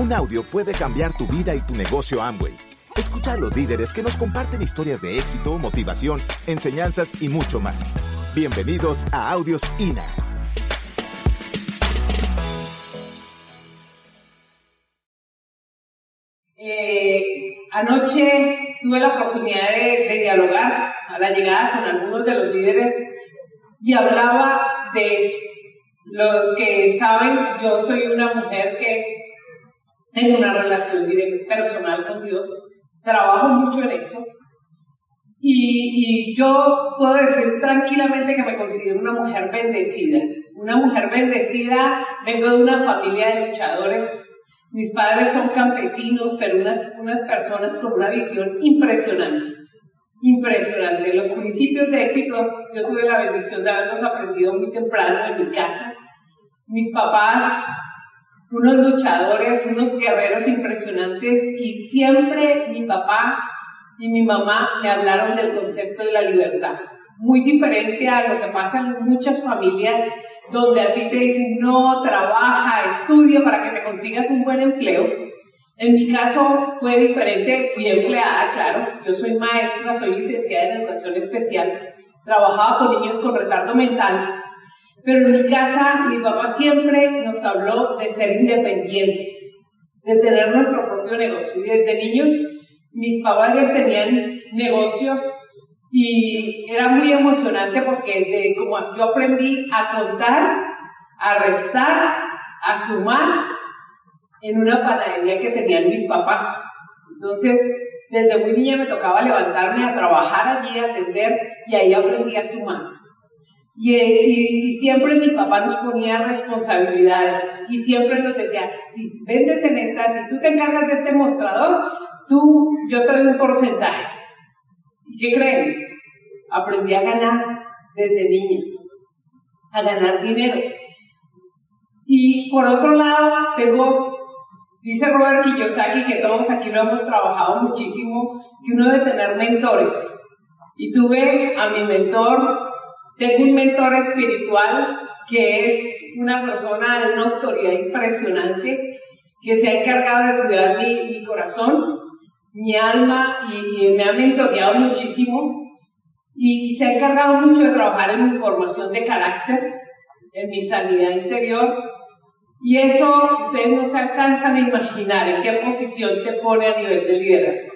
Un audio puede cambiar tu vida y tu negocio Amway. Escucha a los líderes que nos comparten historias de éxito, motivación, enseñanzas y mucho más. Bienvenidos a Audios INA. Eh, anoche tuve la oportunidad de, de dialogar a la llegada con algunos de los líderes y hablaba de eso. Los que saben, yo soy una mujer que tengo una relación personal con Dios, trabajo mucho en eso. Y, y, yo puedo decir tranquilamente que me considero una mujer bendecida. Una mujer bendecida, vengo de una familia de luchadores. Mis padres son campesinos, pero unas, unas personas con una visión impresionante. Impresionante. Los principios de éxito, yo tuve la bendición de haberlos aprendido muy temprano en mi casa. Mis papás unos luchadores, unos guerreros impresionantes y siempre mi papá y mi mamá me hablaron del concepto de la libertad. Muy diferente a lo que pasa en muchas familias donde a ti te dicen no, trabaja, estudia para que te consigas un buen empleo. En mi caso fue diferente, fui empleada, claro, yo soy maestra, soy licenciada en educación especial, trabajaba con niños con retardo mental pero en mi casa, mi papá siempre nos habló de ser independientes, de tener nuestro propio negocio. Y desde niños, mis padres tenían negocios y era muy emocionante porque de, como yo aprendí a contar, a restar, a sumar en una panadería que tenían mis papás. Entonces, desde muy niña me tocaba levantarme a trabajar allí, a atender, y ahí aprendí a sumar. Y, siempre mi papá nos ponía responsabilidades y siempre nos decía, si vendes en esta, si tú te encargas de este mostrador, tú, yo te doy un porcentaje. ¿Y qué creen? Aprendí a ganar desde niña, a ganar dinero. Y por otro lado, tengo, dice Robert Kiyosaki, que todos aquí lo hemos trabajado muchísimo, que uno debe tener mentores. Y tuve a mi mentor tengo un mentor espiritual que es una persona de una autoridad impresionante, que se ha encargado de cuidar mi, corazón, mi alma y, me ha mentoreado muchísimo y, se ha encargado mucho de trabajar en mi formación de carácter, en mi sanidad interior. Y eso ustedes no se alcanzan a imaginar en qué posición te pone a nivel de liderazgo.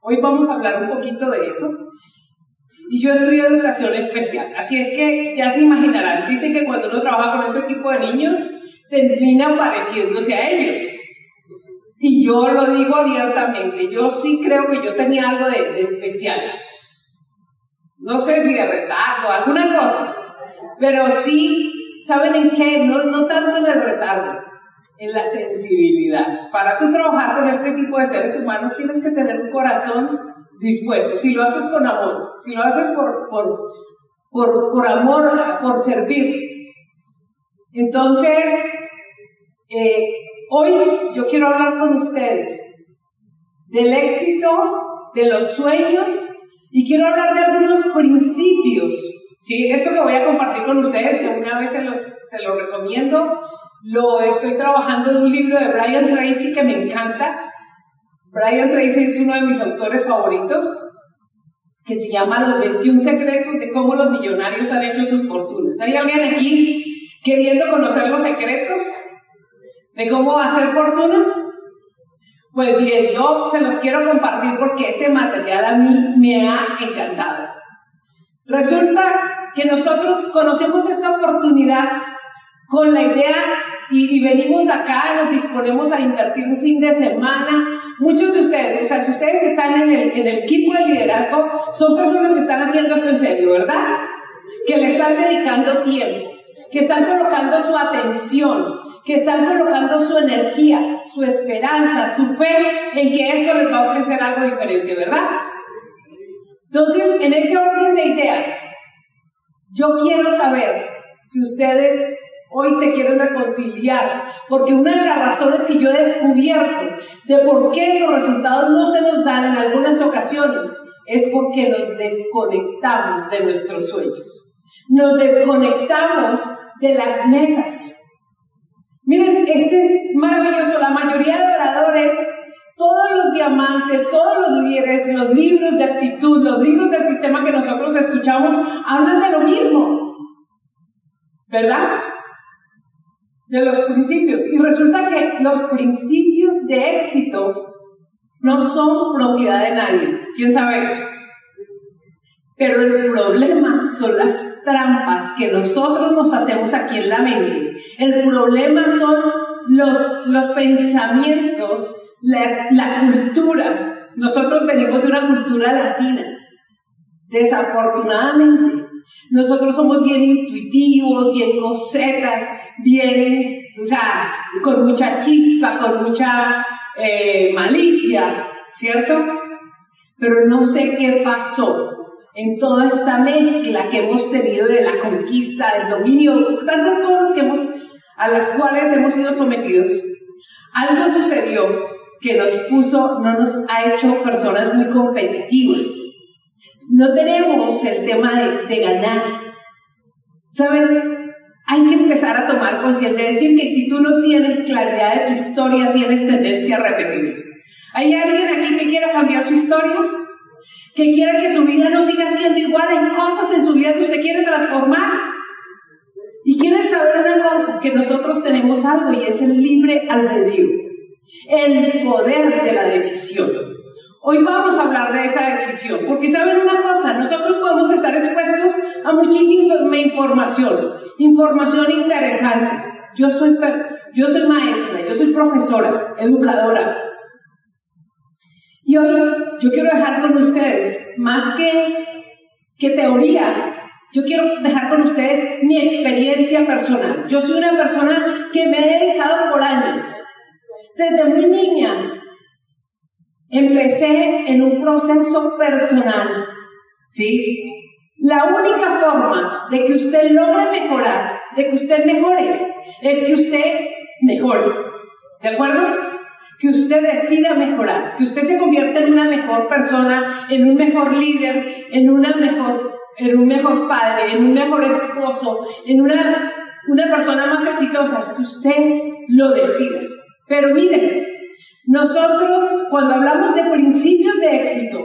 Hoy vamos a hablar un poquito de eso. Y yo estudié educación especial. Así es que ya se imaginarán, dicen que cuando uno trabaja con este tipo de niños, termina pareciéndose a ellos. Y yo lo digo abiertamente, yo sí creo que yo tenía algo de, especial. No sé si de retardo, alguna cosa. Pero sí, ¿saben en qué? No, no tanto en el retardo, en la sensibilidad. Para tú trabajar con este tipo de seres humanos tienes que tener un corazón dispuesto, si lo haces con amor, si lo haces por, por, por, por amor, por servir. Entonces, eh, hoy yo quiero hablar con ustedes del éxito, de los sueños y quiero hablar de algunos principios. ¿sí? Esto que voy a compartir con ustedes, que una vez se los, se lo recomiendo, lo estoy trabajando en un libro de Brian Tracy que me encanta, Brian Tracy es uno de mis autores favoritos, que se llama Los 21 secretos de cómo los millonarios han hecho sus fortunas. ¿Hay alguien aquí queriendo conocer los secretos de cómo hacer fortunas? Pues bien, yo se los quiero compartir porque ese material a mí me ha encantado. Resulta que nosotros conocemos esta oportunidad con la idea y, venimos acá, nos disponemos a invertir un fin de semana. Muchos de ustedes, o sea, si ustedes están en el, en el equipo de liderazgo, son personas que están haciendo esto en serio, ¿verdad? Que le están dedicando tiempo, que están colocando su atención, que están colocando su energía, su esperanza, su fe en que esto les va a ofrecer algo diferente, ¿verdad? Entonces, en ese orden de ideas, yo quiero saber si ustedes Hoy se quieren reconciliar, porque una de las razones que yo he descubierto de por qué los resultados no se nos dan en algunas ocasiones es porque nos desconectamos de nuestros sueños. Nos desconectamos de las metas. Miren, este es maravilloso. La mayoría de oradores, todos los diamantes, todos los líderes, los libros de actitud, los libros del sistema que nosotros escuchamos, hablan de lo mismo. ¿Verdad? De los principios. Y resulta que los principios de éxito no son propiedad de nadie. ¿Quién sabe eso? Pero el problema son las trampas que nosotros nos hacemos aquí en la mente. El problema son los, los pensamientos, la, la cultura. Nosotros venimos de una cultura latina. Desafortunadamente, nosotros somos bien intuitivos, bien cosetas, bien, o sea, con mucha chispa, con mucha eh, malicia, ¿cierto? Pero no sé qué pasó en toda esta mezcla que hemos tenido de la conquista, del dominio, tantas cosas que a las cuales hemos sido sometidos. Algo sucedió que nos puso, no nos ha hecho personas muy competitivas. No tenemos el tema de, ganar. ¿Saben? hay que empezar a tomar conciencia, decir que si tú no tienes claridad de tu historia, tienes tendencia a repetir. ¿Hay alguien aquí que quiera cambiar su historia? ¿Que quiera que su vida no siga siendo igual? ¿Hay cosas en su vida que usted quiere transformar? Y quiere saber una cosa, que nosotros tenemos algo y es el libre albedrío, el poder de la decisión. Hoy vamos a hablar de esa decisión, porque saben una cosa, nosotros podemos estar expuestos a muchísima información, información interesante. Yo soy, yo soy maestra, yo soy profesora, educadora. Y hoy yo quiero dejar con ustedes, más que, que teoría, yo quiero dejar con ustedes mi experiencia personal. Yo soy una persona que me he dedicado por años. Desde muy niña empecé en un proceso personal, ¿sí? La única forma de que usted logre mejorar, de que usted mejore, es que usted mejore. ¿De acuerdo? Que usted decida mejorar, que usted se convierta en una mejor persona, en un mejor líder, en, una mejor, en un mejor padre, en un mejor esposo, en una, una persona más exitosa, es que usted lo decida. Pero miren, nosotros cuando hablamos de principios de éxito,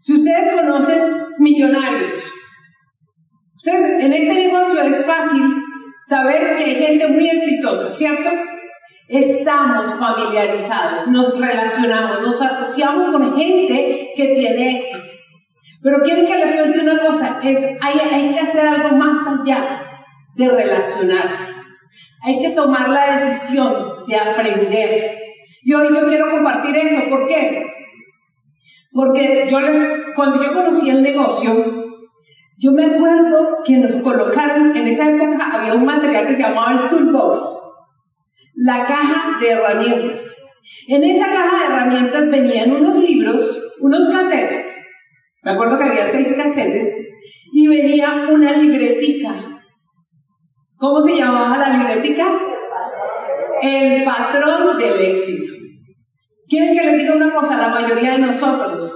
si ustedes conocen millonarios, entonces, en este negocio es fácil saber que hay gente muy exitosa, ¿cierto? Estamos familiarizados, nos relacionamos, nos asociamos con gente que tiene éxito. Pero quiero que les cuente una cosa, es, hay, hay que hacer algo más allá de relacionarse. Hay que tomar la decisión de aprender. Y hoy yo quiero compartir eso. ¿Por qué? Porque yo les, cuando yo conocí el negocio, yo me acuerdo que nos colocaron, en esa época había un material que se llamaba el toolbox, la caja de herramientas. En esa caja de herramientas venían unos libros, unos cassettes, me acuerdo que había seis cassettes, y venía una libretica. ¿Cómo se llamaba la libretica? El patrón del éxito. Quieren que les diga una cosa, la mayoría de nosotros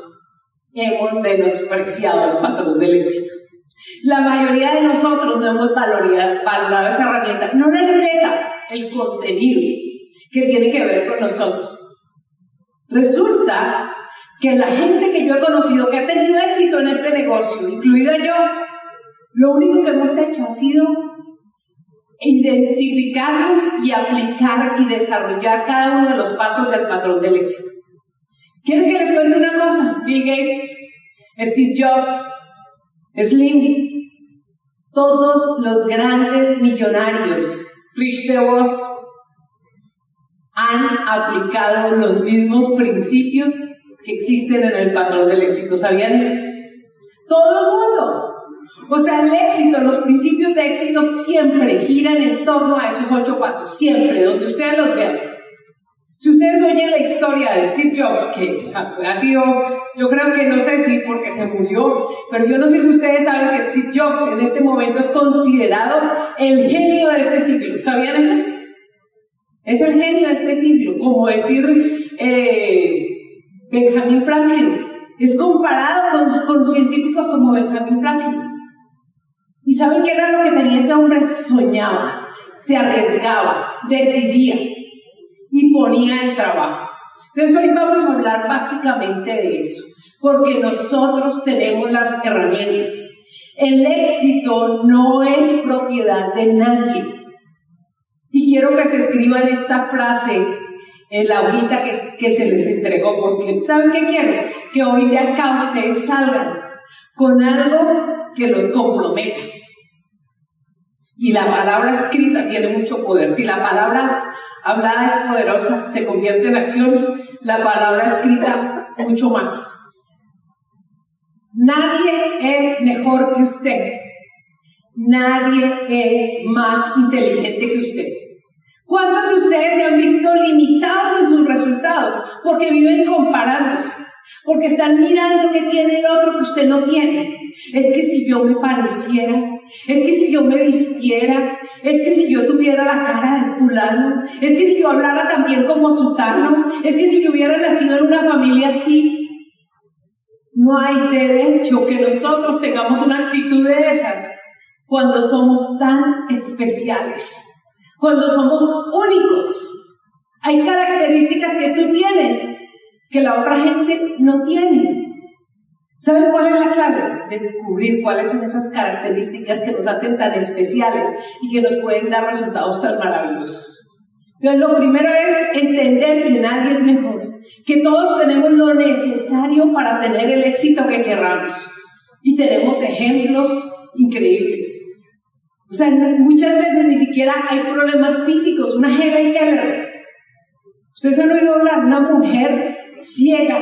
hemos menospreciado el patrón del éxito. La mayoría de nosotros no hemos valorado, esa herramienta, no la libreta, el contenido que tiene que ver con nosotros. Resulta que la gente que yo he conocido que ha tenido éxito en este negocio, incluida yo, lo único que hemos hecho ha sido identificarnos y aplicar y desarrollar cada uno de los pasos del patrón del éxito. ¿Quieren que les cuente una cosa? Bill Gates, Steve Jobs, Slim, todos los grandes millonarios, Rich DeVos, han aplicado los mismos principios que existen en el patrón del éxito. ¿Sabían eso? Todo el mundo. O sea, el éxito, los principios de éxito siempre giran en torno a esos ocho pasos, siempre, donde ustedes los vean. Si ustedes oyen la historia de Steve Jobs, que ha sido, yo creo que no sé si porque se murió, pero yo no sé si ustedes saben que Steve Jobs en este momento es considerado el genio de este siglo. ¿Sabían eso? Es el genio de este siglo, como decir eh, Benjamin Franklin. Es comparado con, con científicos como Benjamin Franklin. ¿Y saben qué era lo que tenía ese hombre? Soñaba se arriesgaba, decidía y ponía el trabajo. Entonces hoy vamos a hablar básicamente de eso, porque nosotros tenemos las herramientas. El éxito no es propiedad de nadie. Y quiero que se escriban esta frase en la hojita que, se les entregó, porque ¿saben qué quiero? Que hoy de acá ustedes salgan con algo que los comprometa. Y la palabra escrita tiene mucho poder. Si la palabra hablada es poderosa, se convierte en acción, la palabra escrita mucho más. Nadie es mejor que usted. Nadie es más inteligente que usted. ¿Cuántos de ustedes se han visto limitados en sus resultados porque viven comparándose? Porque están mirando qué tiene el otro que usted no tiene. Es que si yo me pareciera, es que si yo me vistiera, es que si yo tuviera la cara de fulano, es que si yo hablara también como sutano, es que si yo hubiera nacido en una familia así, no hay derecho que nosotros tengamos una actitud de esas cuando somos tan especiales, cuando somos únicos. Hay características que tú tienes que la otra gente no tiene. ¿Saben cuál es la clave? Descubrir cuáles son esas características que nos hacen tan especiales y que nos pueden dar resultados tan maravillosos. Entonces, lo primero es entender que nadie es mejor, que todos tenemos lo necesario para tener el éxito que querramos. Y tenemos ejemplos increíbles. O sea, muchas veces ni siquiera hay problemas físicos. Una Helen Keller. Ustedes han oído hablar, una mujer ciega,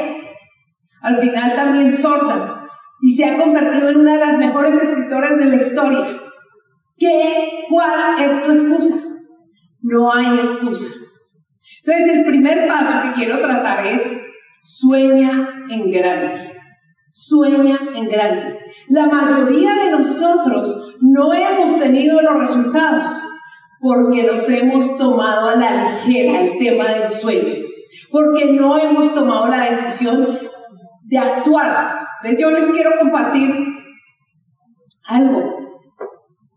al final también sorda, y se ha convertido en una de las mejores escritoras de la historia. ¿Qué, ¿Cuál es tu excusa? No hay excusa. Entonces, el primer paso que quiero tratar es sueña en grande. Sueña en grande. La mayoría de nosotros no hemos tenido los resultados porque nos hemos tomado a la ligera el tema del sueño porque no hemos tomado la decisión de actuar. Entonces yo les quiero compartir algo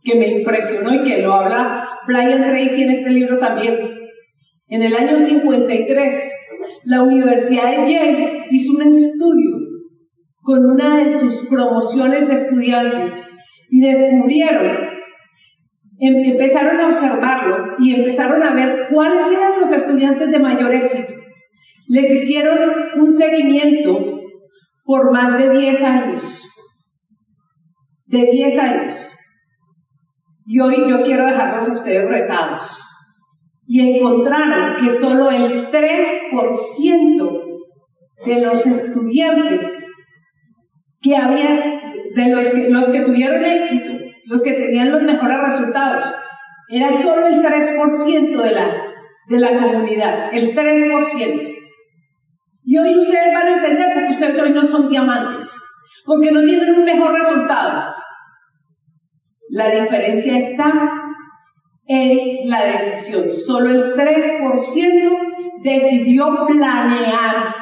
que me impresionó y que lo habla Brian Tracy en este libro también. En el año 53, la Universidad de Yale hizo un estudio con una de sus promociones de estudiantes y descubrieron, em, empezaron a observarlo y empezaron a ver cuáles eran los estudiantes de mayor éxito. Les hicieron un seguimiento por más de 10 años. De 10 años. Y hoy yo quiero dejarlos a ustedes retados. Y encontraron que solo el 3% de los estudiantes que habían, de los que, los que tuvieron éxito, los que tenían los mejores resultados, era solo el 3% de la, de la comunidad, el 3%. Y hoy ustedes van a entender porque ustedes hoy no son diamantes, porque no tienen un mejor resultado. La diferencia está en la decisión. Solo el 3% decidió planear,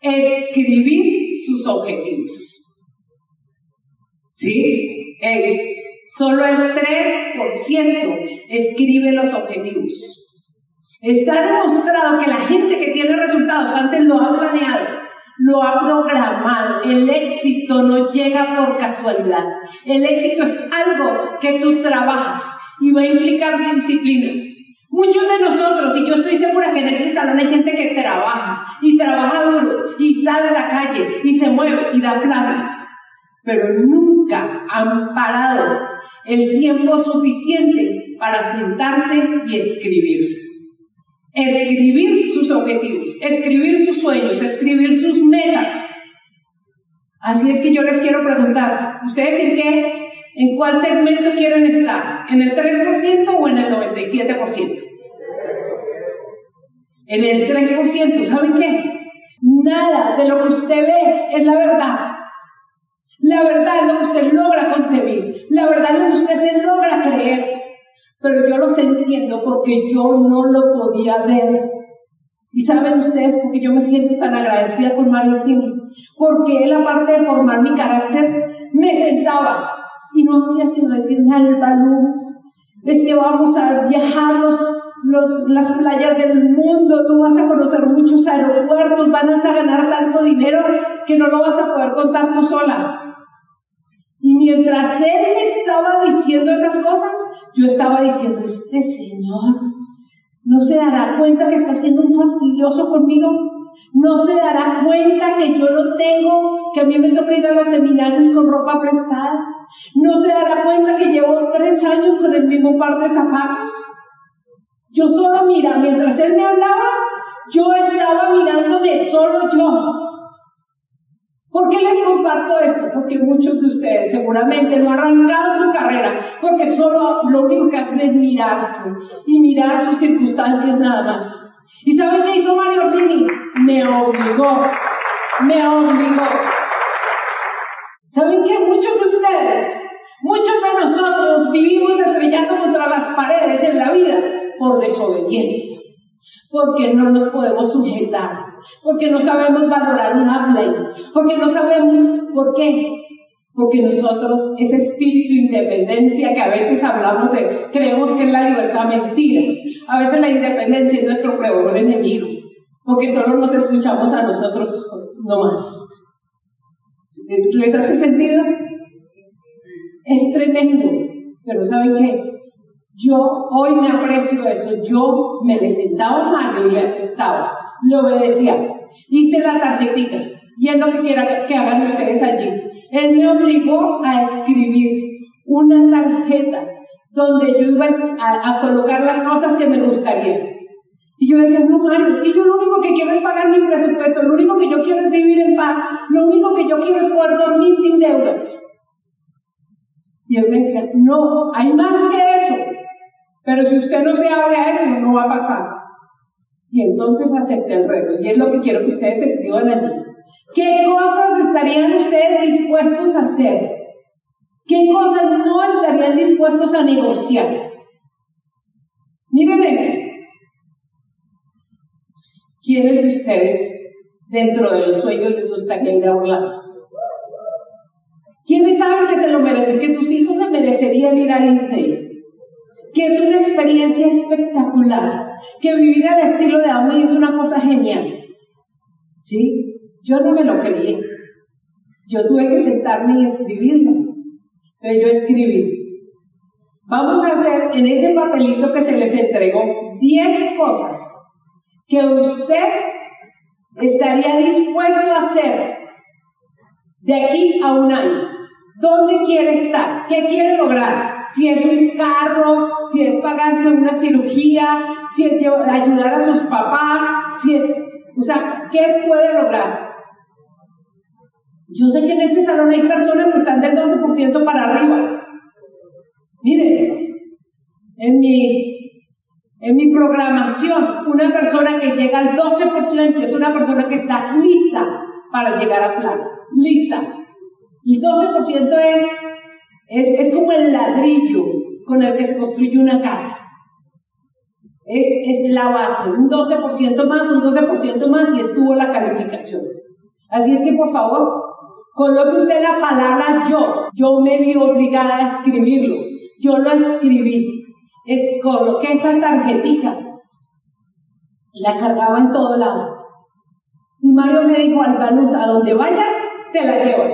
escribir sus objetivos. ¿Sí? solo el 3% escribe los objetivos. Está demostrado que la gente que tiene resultados antes lo ha planeado, lo ha programado. El éxito no llega por casualidad. El éxito es algo que tú trabajas y va a implicar disciplina. Muchos de nosotros, y yo estoy segura que en este salón hay gente que trabaja y trabaja duro y sale a la calle y se mueve y da planes, pero nunca han parado el tiempo suficiente para sentarse y escribir. Escribir sus objetivos, escribir sus sueños, escribir sus metas. Así es que yo les quiero preguntar, ¿ustedes en qué, en cuál segmento quieren estar? ¿En el 3% o en el 97%? En el 3%, ¿saben qué? Nada de lo que usted ve es la verdad. La verdad es lo que usted logra concebir. La verdad es lo que usted se logra creer pero yo los entiendo porque yo no lo podía ver. Y saben ustedes, porque yo me siento tan agradecida con Mario Cini, porque él, aparte de formar mi carácter, me sentaba y no hacía sino decirme, Alba Luz, es que vamos a viajar los, las playas del mundo, tú vas a conocer muchos aeropuertos, van a ganar tanto dinero que no lo vas a poder contar tú sola. Y mientras él me estaba diciendo esas cosas, yo estaba diciendo, este señor no se dará cuenta que está siendo un fastidioso conmigo. No se dará cuenta que yo lo tengo, que a mí me toca ir a los seminarios con ropa prestada. No se dará cuenta que llevo tres años con el mismo par de zapatos. Yo solo mira, mientras él me hablaba, yo estaba mirándome solo yo. ¿Por qué les comparto esto? Porque muchos de ustedes seguramente no han arrancado su carrera, porque solo lo único que hacen es mirarse y mirar sus circunstancias nada más. ¿Y saben qué hizo Mario Orsini? Me obligó, me obligó. ¿Saben qué? Muchos de ustedes, muchos de nosotros vivimos estrellando contra las paredes en la vida por desobediencia, porque no nos podemos sujetar, porque no sabemos valorar una ley, porque no sabemos por qué. Porque nosotros, ese espíritu de independencia que a veces hablamos de, creemos que es la libertad, mentiras. A veces la independencia es nuestro peor enemigo, porque solo nos escuchamos a nosotros no más. ¿Les hace sentido? Es tremendo, pero ¿saben qué? Yo hoy me aprecio eso, yo me le sentaba a Mario y le aceptaba, le obedecía, hice la tarjetita y es lo que quiera que hagan ustedes allí. Él me obligó a escribir una tarjeta donde yo iba a, a colocar las cosas que me gustaría. Y yo decía, no, Mario, es que yo lo único que quiero es pagar mi presupuesto, lo único que yo quiero es vivir en paz, lo único que yo quiero es poder dormir sin deudas. Y él me decía, no, hay más que eso. Pero si usted no se abre a eso, no va a pasar. Y entonces acepté el reto. Y es lo que quiero que ustedes escriban allí. ¿Qué cosas estarían ustedes dispuestos a hacer? ¿Qué cosas no estarían dispuestos a negociar? Miren esto. ¿Quiénes de ustedes dentro de los sueños les gustaría ir a Orlando? ¿Quiénes saben que se lo merecen? Que sus hijos se merecerían ir a Disney. Que es una experiencia espectacular. Que vivir al estilo de Amway es una cosa genial. ¿Sí? Yo no me lo creí. Yo tuve que sentarme y escribirlo. Pero yo escribí. Vamos a hacer en ese papelito que se les entregó 10 cosas que usted estaría dispuesto a hacer de aquí a un año. ¿Dónde quiere estar? ¿Qué quiere lograr? Si es un carro, si es pagarse una cirugía, si es ayudar a sus papás, si es, o sea, ¿qué puede lograr? Yo sé que en este salón hay personas que están del 12% para arriba. Miren, en mi en mi programación, una persona que llega al 12% es una persona que está lista para llegar a plata. Lista. El 12% es, es, es como el ladrillo con el que se construye una casa. Es, es la base, un 12% más, un 12% más y estuvo la calificación. Así es que por favor, coloque usted la palabra yo. Yo me vi obligada a escribirlo. Yo lo escribí es, coloqué esa tarjetita, la cargaba en todo lado. Y Mario me dijo, Albanus, a donde vayas, te la llevas.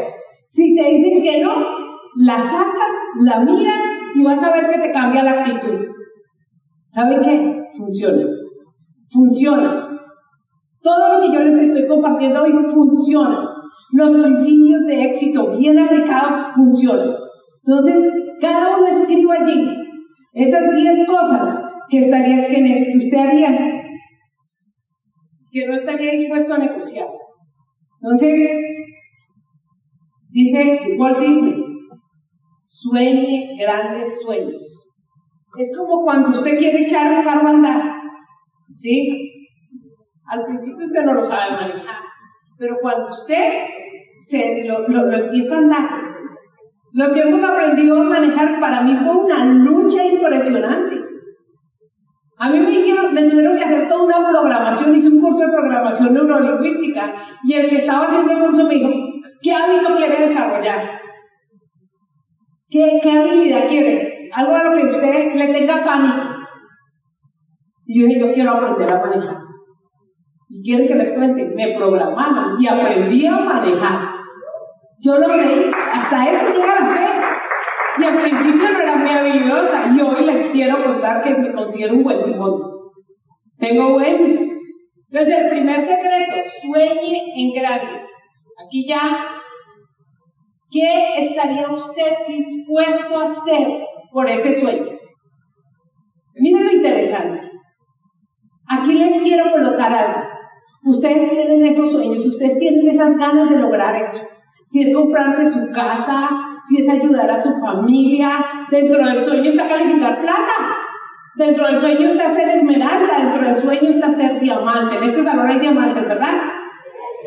Si te dicen que no, la sacas, la miras y vas a ver que te cambia la actitud. ¿Saben qué? Funciona. Funciona. Todo lo que yo les estoy compartiendo hoy funciona. Los principios de éxito bien aplicados funcionan. Entonces, cada uno escriba allí esas 10 cosas que, estaría, que usted haría, que no estaría dispuesto a negociar. Entonces, dice Walt Disney, sueñe grandes sueños. Es como cuando usted quiere echar un carro a andar, ¿sí? Al principio usted no lo sabe manejar, pero cuando usted se lo, lo empieza a andar, los que hemos aprendido a manejar, para mí fue una lucha impresionante. A mí me dijeron, me tuvieron que hacer toda una programación, hice un curso de programación neurolingüística y el que estaba haciendo el curso me dijo, ¿qué hábito quiere desarrollar? ¿Qué, qué habilidad quiere? algo a lo que usted le tenga pánico. Y yo dije, yo quiero aprender a manejar. Y quieren que les cuente, me programaron y aprendí a manejar. Yo lo creí, hasta eso llega la fe. Y al principio no era muy habilidosa y hoy les quiero contar que me considero un buen timón. Tengo buen. Entonces el primer secreto, sueñe en grande. Aquí ya ¿Qué estaría usted dispuesto a hacer por ese sueño? Miren lo interesante. Aquí les quiero colocar algo. Ustedes tienen esos sueños, ustedes tienen esas ganas de lograr eso. Si es comprarse su casa, si es ayudar a su familia, dentro del sueño está calificar plata. Dentro del sueño está ser esmeralda, dentro del sueño está ser diamante. En este salón hay diamantes, ¿verdad?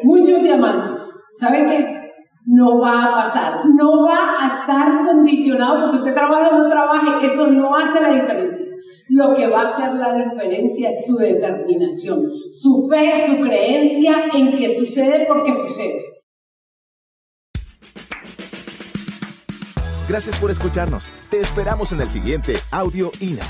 Muchos diamantes. ¿Sabe qué? No va a pasar, no va a estar condicionado porque usted trabaja o no trabaje, eso no hace la diferencia. Lo que va a hacer la diferencia es su determinación, su fe, su creencia en que sucede porque sucede. Gracias por escucharnos. Te esperamos en el siguiente Audio INA.